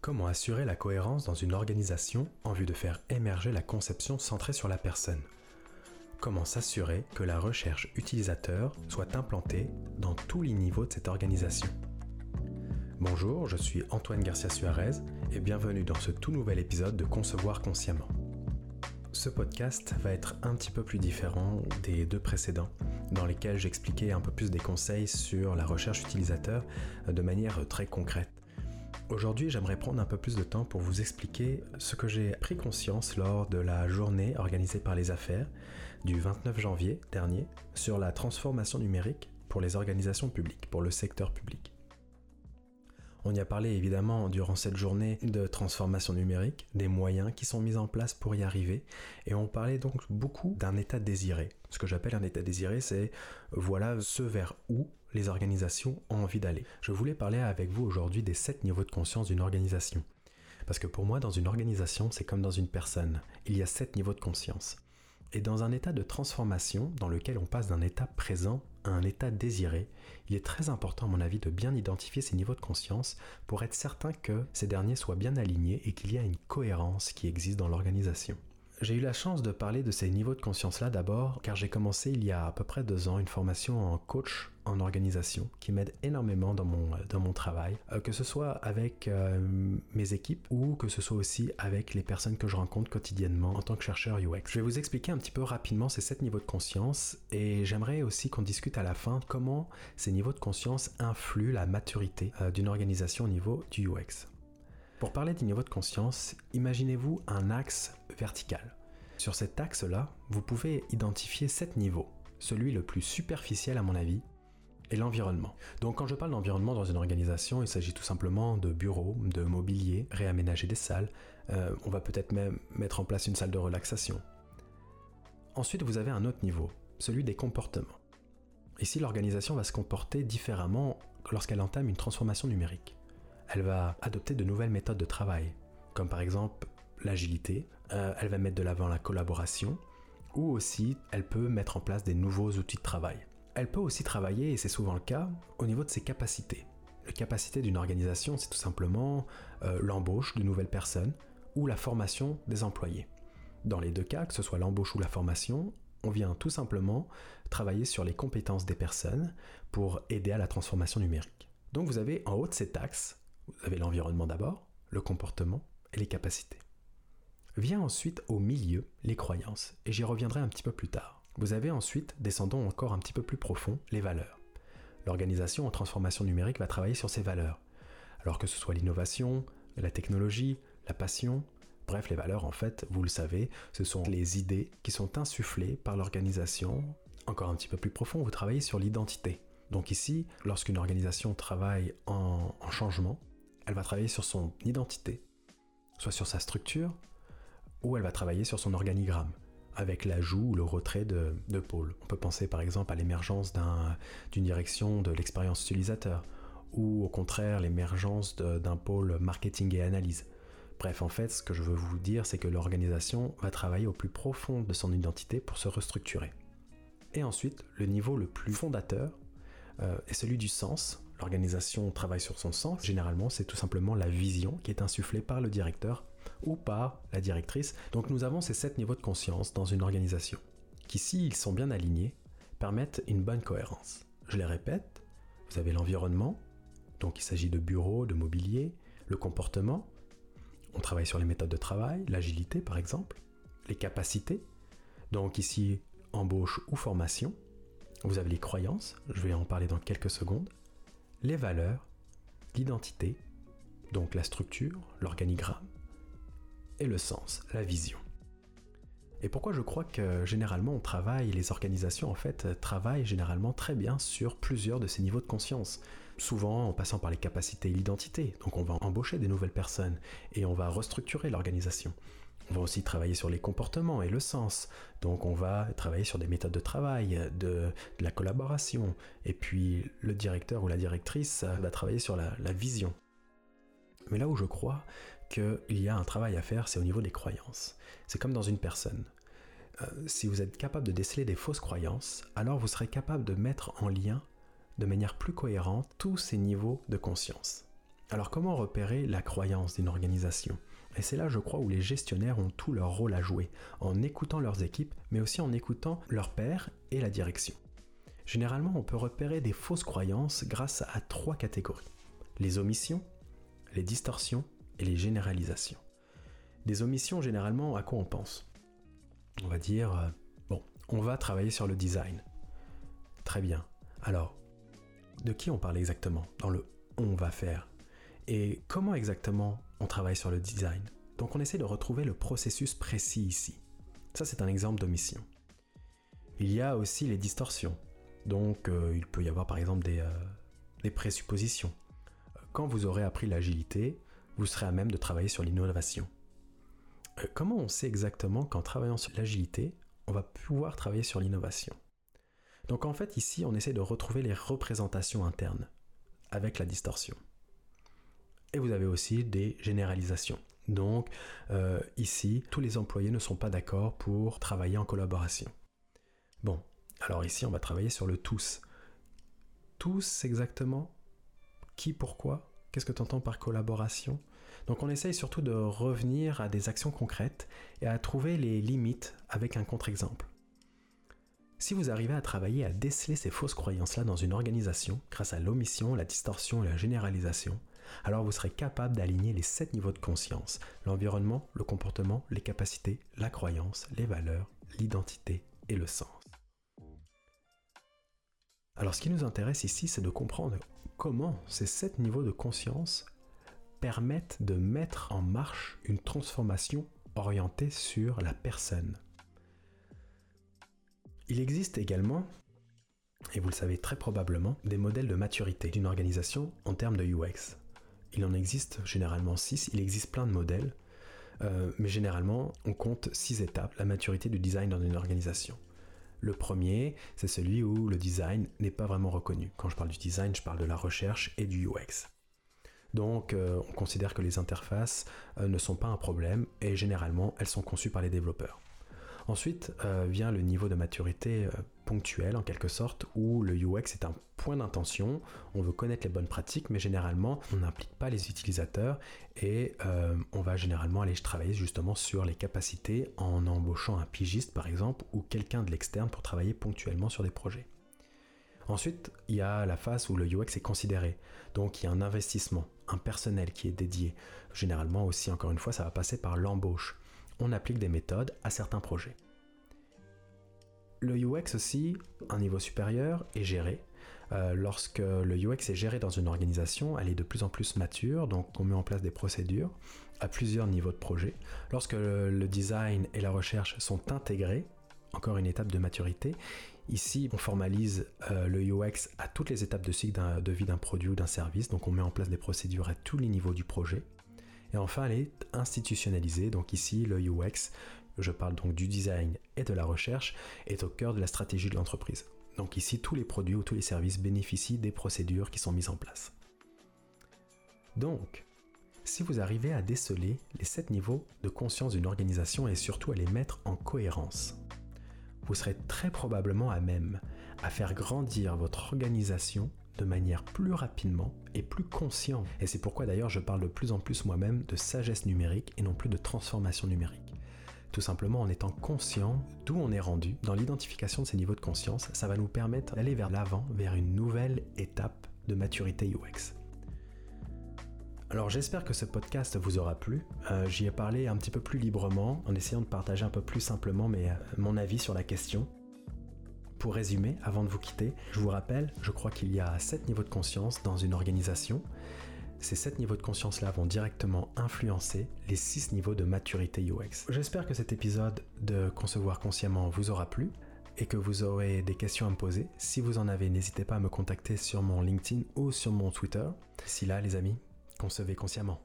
Comment assurer la cohérence dans une organisation en vue de faire émerger la conception centrée sur la personne? Comment s'assurer que la recherche utilisateur soit implantée dans tous les niveaux de cette organisation? Bonjour, je suis Antoine Garcia Suarez et bienvenue dans ce tout nouvel épisode de Concevoir consciemment. Ce podcast va être un petit peu plus différent des deux précédents, dans lesquels j'expliquais un peu plus des conseils sur la recherche utilisateur de manière très concrète. Aujourd'hui, j'aimerais prendre un peu plus de temps pour vous expliquer ce que j'ai pris conscience lors de la journée organisée par les affaires du 29 janvier dernier sur la transformation numérique pour les organisations publiques, pour le secteur public. On y a parlé évidemment durant cette journée de transformation numérique, des moyens qui sont mis en place pour y arriver, et on parlait donc beaucoup d'un état désiré. Ce que j'appelle un état désiré, c'est voilà ce vers où les organisations ont envie d'aller. Je voulais parler avec vous aujourd'hui des sept niveaux de conscience d'une organisation. Parce que pour moi, dans une organisation, c'est comme dans une personne. Il y a sept niveaux de conscience. Et dans un état de transformation dans lequel on passe d'un état présent à un état désiré, il est très important à mon avis de bien identifier ces niveaux de conscience pour être certain que ces derniers soient bien alignés et qu'il y a une cohérence qui existe dans l'organisation. J'ai eu la chance de parler de ces niveaux de conscience-là d'abord, car j'ai commencé il y a à peu près deux ans une formation en coach en organisation qui m'aide énormément dans mon, dans mon travail, euh, que ce soit avec euh, mes équipes ou que ce soit aussi avec les personnes que je rencontre quotidiennement en tant que chercheur UX. Je vais vous expliquer un petit peu rapidement ces sept niveaux de conscience et j'aimerais aussi qu'on discute à la fin comment ces niveaux de conscience influent la maturité euh, d'une organisation au niveau du UX. Pour parler du niveau de conscience, imaginez-vous un axe vertical. Sur cet axe-là, vous pouvez identifier sept niveaux. Celui le plus superficiel à mon avis est l'environnement. Donc quand je parle d'environnement dans une organisation, il s'agit tout simplement de bureaux, de mobilier, réaménager des salles, euh, on va peut-être même mettre en place une salle de relaxation. Ensuite, vous avez un autre niveau, celui des comportements. Ici, l'organisation va se comporter différemment lorsqu'elle entame une transformation numérique elle va adopter de nouvelles méthodes de travail, comme par exemple l'agilité, euh, elle va mettre de l'avant la collaboration, ou aussi elle peut mettre en place des nouveaux outils de travail. Elle peut aussi travailler, et c'est souvent le cas, au niveau de ses capacités. La capacité d'une organisation, c'est tout simplement euh, l'embauche de nouvelles personnes ou la formation des employés. Dans les deux cas, que ce soit l'embauche ou la formation, on vient tout simplement travailler sur les compétences des personnes pour aider à la transformation numérique. Donc vous avez en haut de cet axe vous avez l'environnement d'abord, le comportement et les capacités. Vient ensuite au milieu les croyances, et j'y reviendrai un petit peu plus tard. Vous avez ensuite, descendons encore un petit peu plus profond, les valeurs. L'organisation en transformation numérique va travailler sur ces valeurs. Alors que ce soit l'innovation, la technologie, la passion, bref, les valeurs en fait, vous le savez, ce sont les idées qui sont insufflées par l'organisation. Encore un petit peu plus profond, vous travaillez sur l'identité. Donc ici, lorsqu'une organisation travaille en, en changement, elle va travailler sur son identité, soit sur sa structure, ou elle va travailler sur son organigramme, avec l'ajout ou le retrait de, pôles. On peut penser par exemple à l'émergence d'une direction de l'expérience utilisateur, ou au contraire l'émergence d'un pôle marketing et analyse. Bref, en fait, ce que je veux vous dire, c'est que l'organisation va travailler au plus profond de son identité pour se restructurer. Et ensuite, le niveau le plus fondateur euh, est celui du sens, L'organisation travaille sur son sens. Généralement, c'est tout simplement la vision qui est insufflée par le directeur ou par la directrice. Donc nous avons ces sept niveaux de conscience dans une organisation, qui s'ils sont bien alignés, permettent une bonne cohérence. Je les répète, vous avez l'environnement, donc il s'agit de bureaux, de mobilier, le comportement, on travaille sur les méthodes de travail, l'agilité par exemple, les capacités, donc ici embauche ou formation, vous avez les croyances, je vais en parler dans quelques secondes, les valeurs, l'identité, donc la structure, l'organigramme, et le sens, la vision. Et pourquoi je crois que généralement on travaille, les organisations en fait travaillent généralement très bien sur plusieurs de ces niveaux de conscience. Souvent en passant par les capacités et l'identité. Donc on va embaucher des nouvelles personnes et on va restructurer l'organisation. On va aussi travailler sur les comportements et le sens. Donc on va travailler sur des méthodes de travail, de, la collaboration. Et puis le directeur ou la directrice va travailler sur la, la vision. Mais là où je crois qu'il y a un travail à faire, c'est au niveau des croyances. C'est comme dans une personne. Euh, si vous êtes capable de déceler des fausses croyances, alors vous serez capable de mettre en lien de manière plus cohérente tous ces niveaux de conscience. Alors comment repérer la croyance d'une organisation? Et c'est là, je crois, où les gestionnaires ont tout leur rôle à jouer, en écoutant leurs équipes, mais aussi en écoutant leurs pairs et la direction. Généralement, on peut repérer des fausses croyances grâce à trois catégories. Les omissions, les distorsions les généralisations. Des omissions, généralement, à quoi on pense? On va dire, euh, bon, on va travailler sur le design. Très bien. Alors, de qui on parle exactement dans le on va faire Et comment exactement on travaille sur le design? Donc on essaie de retrouver le processus précis ici. Ça c'est un exemple d'omission. Il y a aussi les distorsions. Donc euh, il peut y avoir par exemple des, euh, des présuppositions. Quand vous aurez appris l'agilité, vous serez à même de travailler sur l'innovation. Euh, comment on sait exactement qu'en travaillant sur l'agilité, on va pouvoir travailler sur l'innovation? Donc en fait ici, on essaie de retrouver les représentations internes avec la distorsion. Et vous avez aussi des généralisations. Donc euh, ici, tous les employés ne sont pas d'accord pour travailler en collaboration. Bon, alors ici, on va travailler sur le tous. Tous exactement? Qui, pourquoi? Qu'est-ce que tu entends par collaboration? Donc on essaye surtout de revenir à des actions concrètes et à trouver les limites avec un contre-exemple. Si vous arrivez à travailler à déceler ces fausses croyances-là dans une organisation grâce à l'omission, la distorsion et la généralisation, alors vous serez capable d'aligner les sept niveaux de conscience, l'environnement, le comportement, les capacités, la croyance, les valeurs, l'identité et le sens. Alors ce qui nous intéresse ici, c'est de comprendre comment ces sept niveaux de conscience permettent de mettre en marche une transformation orientée sur la personne. Il existe également, et vous le savez très probablement, des modèles de maturité d'une organisation en termes de UX. Il en existe généralement six, il existe plein de modèles, euh, mais généralement on compte six étapes, la maturité du design dans une organisation. Le premier, c'est celui où le design n'est pas vraiment reconnu. Quand je parle du design, je parle de la recherche et du UX. Donc euh, on considère que les interfaces euh, ne sont pas un problème et généralement elles sont conçues par les développeurs. Ensuite euh, vient le niveau de maturité ponctuel en quelque sorte où le UX est un point d'intention, on veut connaître les bonnes pratiques mais généralement on n'implique pas les utilisateurs et on va généralement aller travailler justement sur les capacités en embauchant un pigiste par exemple ou quelqu'un de l'externe pour travailler ponctuellement sur des projets. Ensuite, il y a la phase où le UX est considéré. Donc il y a un investissement, personnel qui est dédié. Généralement aussi, encore une fois, ça va passer par l'embauche on applique des méthodes à certains projets. Le UX aussi, un niveau supérieur, est géré. Euh, lorsque le UX est géré dans une organisation, elle est de plus en plus mature, donc on met en place des procédures à plusieurs niveaux de projet. Lorsque le, design et la recherche sont intégrés, encore une étape de maturité, ici on formalise euh, le UX à toutes les étapes de cycle de vie d'un produit ou d'un service, donc on met en place des procédures à tous les niveaux du projet. Et enfin, elle est institutionnalisée. Donc ici, le UX, je parle donc du design et de la recherche, est au cœur de la stratégie de l'entreprise. Donc ici, tous les produits ou tous les services bénéficient des procédures qui sont mises en place. Donc, si vous arrivez à déceler les sept niveaux de conscience d'une organisation et surtout à les mettre en cohérence, vous serez très probablement à même à faire grandir votre organisation de manière plus rapidement et plus consciente. Et c'est pourquoi d'ailleurs je parle de plus en plus moi-même de sagesse numérique et non plus de transformation numérique. Tout simplement en étant conscient d'où on est rendu dans l'identification de ces niveaux de conscience, ça va nous permettre d'aller vers l'avant, vers une nouvelle étape de maturité UX. Alors j'espère que ce podcast vous aura plu. Euh, j'y ai parlé un petit peu plus librement en essayant de partager un peu plus simplement euh, mon avis sur la question. Pour résumer, avant de vous quitter, je vous rappelle, je crois qu'il y a 7 niveaux de conscience dans une organisation. Ces 7 niveaux de conscience-là vont directement influencer les 6 niveaux de maturité UX. J'espère que cet épisode de Concevoir consciemment vous aura plu et que vous aurez des questions à me poser. Si vous en avez, n'hésitez pas à me contacter sur mon LinkedIn ou sur mon Twitter. D'ici là, les amis, concevez consciemment.